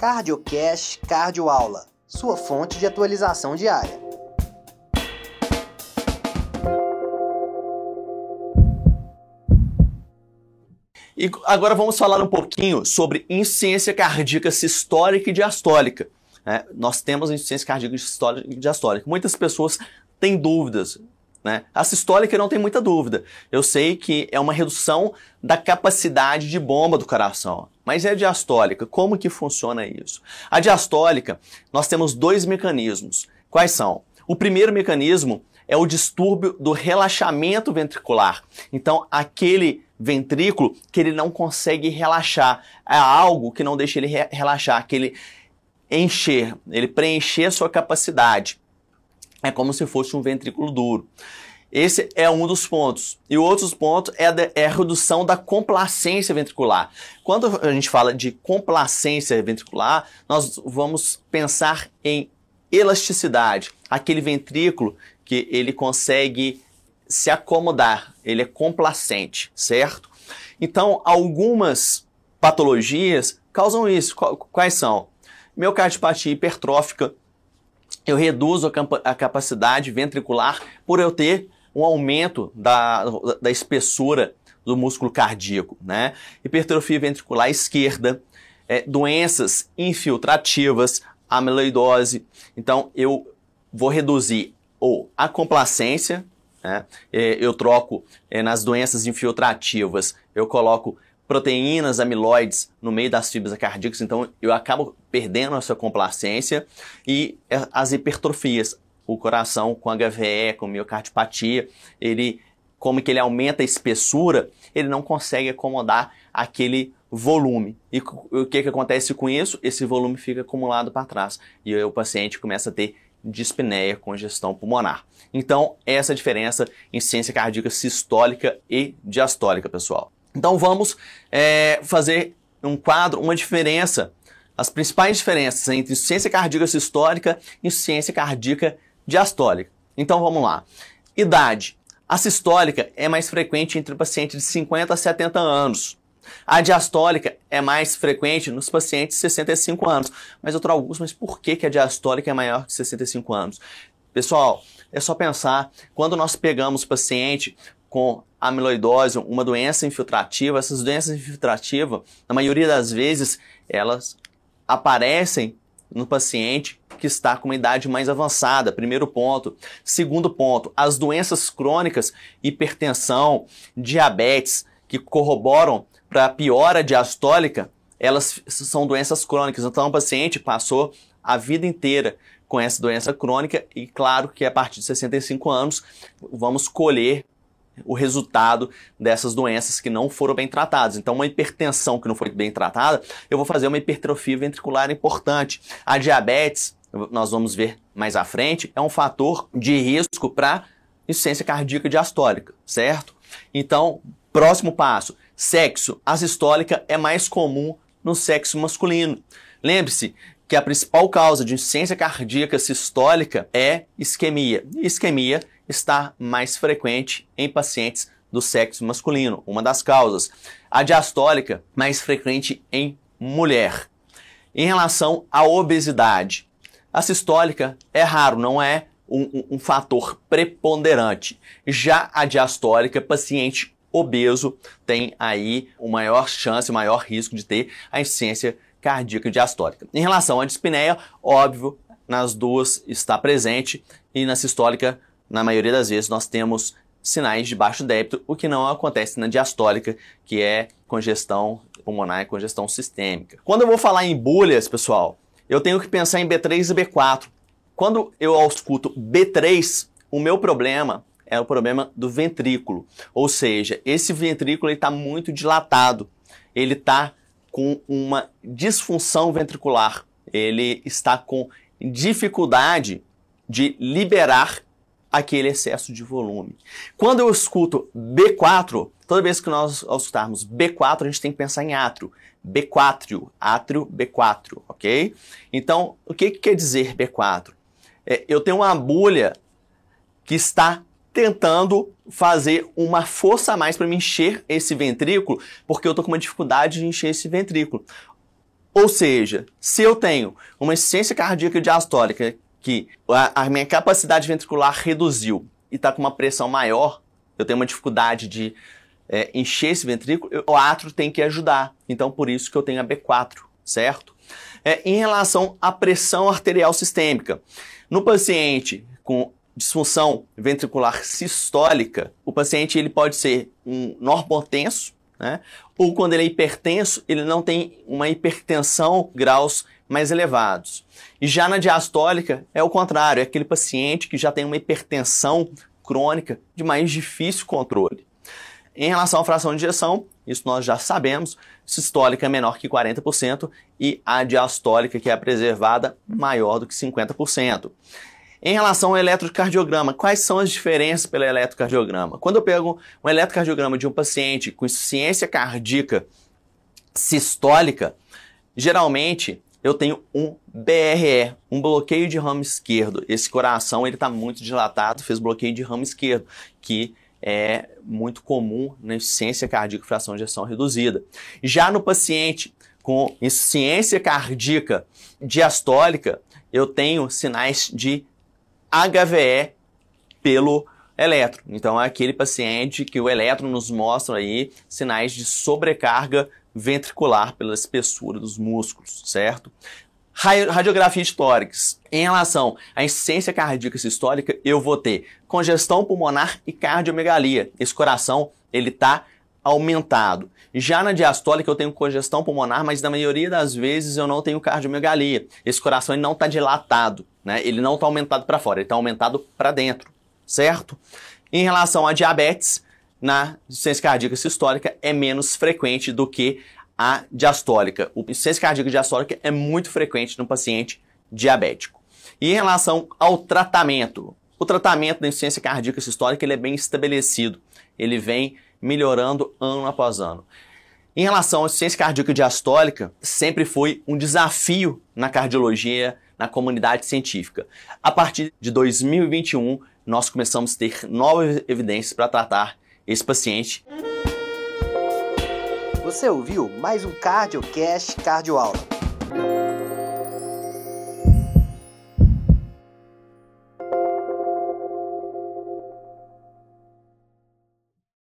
CardioCast Cardio Aula, sua fonte de atualização diária. E agora vamos falar um pouquinho sobre insuficiência cardíaca sistólica e diastólica. É, nós temos insuficiência cardíaca sistólica e diastólica. Muitas pessoas têm dúvidas né? A sistólica não tem muita dúvida. Eu sei que é uma redução da capacidade de bomba do coração. Mas é a diastólica, como que funciona isso? A diastólica, nós temos dois mecanismos. Quais são? O primeiro mecanismo é o distúrbio do relaxamento ventricular. Então, aquele ventrículo que ele não consegue relaxar, é algo que não deixa ele relaxar, aquele encher, ele preencher a sua capacidade é como se fosse um ventrículo duro. Esse é um dos pontos. E o outro ponto é a, é a, redução da complacência ventricular. Quando a gente fala de complacência ventricular, nós vamos pensar em elasticidade. Aquele ventrículo que ele consegue se acomodar, ele é complacente, certo? Então, algumas patologias causam isso. Quais são? Miocardiopatia hipertrófica, eu reduzo a, capacidade ventricular por eu ter um aumento da, da espessura do músculo cardíaco, né? Hipertrofia ventricular esquerda, é, doenças infiltrativas, amiloidose. Então, eu vou reduzir ou a complacência, né? É, eu troco é, nas doenças infiltrativas, eu coloco proteínas amiloides no meio das fibras cardíacas, então eu acabo perdendo essa complacência e é, as hipertrofias, o coração com HVE, com miocardiopatia, ele como que ele aumenta a espessura, ele não consegue acomodar aquele volume. E o que, que acontece com isso? Esse volume fica acumulado para trás e o paciente começa a ter dispneia, congestão pulmonar. Então, essa é a diferença em ciência cardíaca sistólica e diastólica, pessoal. Então vamos é, fazer um quadro, uma diferença, as principais diferenças entre insuficiência cardíaca sistólica e insuficiência cardíaca diastólica. Então vamos lá. Idade. A sistólica é mais frequente entre pacientes de 50 a 70 anos. A diastólica é mais frequente nos pacientes de 65 anos. Mas, doutor Augusto, mas por que, que a diastólica é maior que 65 anos? Pessoal, é só pensar, quando nós pegamos paciente com amiloidose, uma doença infiltrativa. Essas doenças infiltrativas, na maioria das vezes, elas aparecem no paciente que está com uma idade mais avançada. Primeiro ponto. Segundo ponto, as doenças crônicas, hipertensão, diabetes, que corroboram para a piora diastólica, elas são doenças crônicas. Então, o paciente passou a vida inteira com essa doença crônica e claro que a partir de 65 anos vamos colher o resultado dessas doenças que não foram bem tratadas. Então, uma hipertensão que não foi bem tratada, eu vou fazer uma hipertrofia ventricular importante. A diabetes, nós vamos ver mais à frente, é um fator de risco para insuficiência cardíaca diastólica, certo? Então, próximo passo, sexo. A sistólica é mais comum no sexo masculino. Lembre-se que a principal causa de insuficiência cardíaca sistólica é isquemia. Isquemia está mais frequente em pacientes do sexo masculino, uma das causas. A diastólica, mais frequente em mulher. Em relação à obesidade, a sistólica é raro, não é um, um, um fator preponderante. Já a diastólica, paciente obeso tem aí o maior chance, o maior risco de ter a insuficiência cardíaca diastólica. Em relação à dispneia, óbvio, nas duas está presente e na sistólica na maioria das vezes nós temos sinais de baixo débito, o que não acontece na diastólica, que é congestão pulmonar e congestão sistêmica. Quando eu vou falar em bolhas, pessoal, eu tenho que pensar em B3 e B4. Quando eu escuto B3, o meu problema é o problema do ventrículo, ou seja, esse ventrículo está muito dilatado, ele está com uma disfunção ventricular, ele está com dificuldade de liberar aquele excesso de volume. Quando eu escuto B4, toda vez que nós escutarmos B4, a gente tem que pensar em átrio. B4, átrio B4, ok? Então, o que, que quer dizer B4? É, eu tenho uma bolha que está tentando fazer uma força a mais para me encher esse ventrículo, porque eu estou com uma dificuldade de encher esse ventrículo. Ou seja, se eu tenho uma insuficiência cardíaca diastólica que a, a minha capacidade ventricular reduziu e está com uma pressão maior, eu tenho uma dificuldade de é, encher esse ventrículo, o átrio tem que ajudar. Então, por isso que eu tenho a B4, certo? É, em relação à pressão arterial sistêmica, no paciente com disfunção ventricular sistólica, o paciente ele pode ser um normotenso, né? ou quando ele é hipertenso, ele não tem uma hipertensão graus mais elevados. E já na diastólica é o contrário, é aquele paciente que já tem uma hipertensão crônica de mais difícil controle. Em relação à fração de injeção, isso nós já sabemos, sistólica é menor que 40% e a diastólica, que é a preservada, maior do que 50%. Em relação ao eletrocardiograma, quais são as diferenças pelo eletrocardiograma? Quando eu pego um eletrocardiograma de um paciente com insuficiência cardíaca sistólica, geralmente eu tenho um BRE, um bloqueio de ramo esquerdo. Esse coração ele está muito dilatado, fez bloqueio de ramo esquerdo, que é muito comum na insuficiência cardíaca fração de ejeção reduzida. Já no paciente com insuficiência cardíaca diastólica, eu tenho sinais de HVE pelo eletro. Então é aquele paciente que o eletro nos mostra aí sinais de sobrecarga ventricular pela espessura dos músculos, certo? Radiografia tórax. Em relação à insuficiência cardíaca sistólica, eu vou ter congestão pulmonar e cardiomegalia. Esse coração, ele está aumentado. Já na diastólica eu tenho congestão pulmonar, mas na maioria das vezes eu não tenho cardiomegalia. Esse coração ele não está dilatado, né? Ele não está aumentado para fora, ele está aumentado para dentro, certo? Em relação a diabetes, na insuficiência cardíaca sistólica é menos frequente do que a diastólica. O insuficiência cardíaca diastólica é muito frequente no paciente diabético. E em relação ao tratamento, o tratamento da insuficiência cardíaca sistólica ele é bem estabelecido. Ele vem melhorando ano após ano. Em relação à insuficiência cardíaca diastólica, sempre foi um desafio na cardiologia, na comunidade científica. A partir de 2021, nós começamos a ter novas evidências para tratar esse paciente. Você ouviu mais um CardioCast Cardioaula.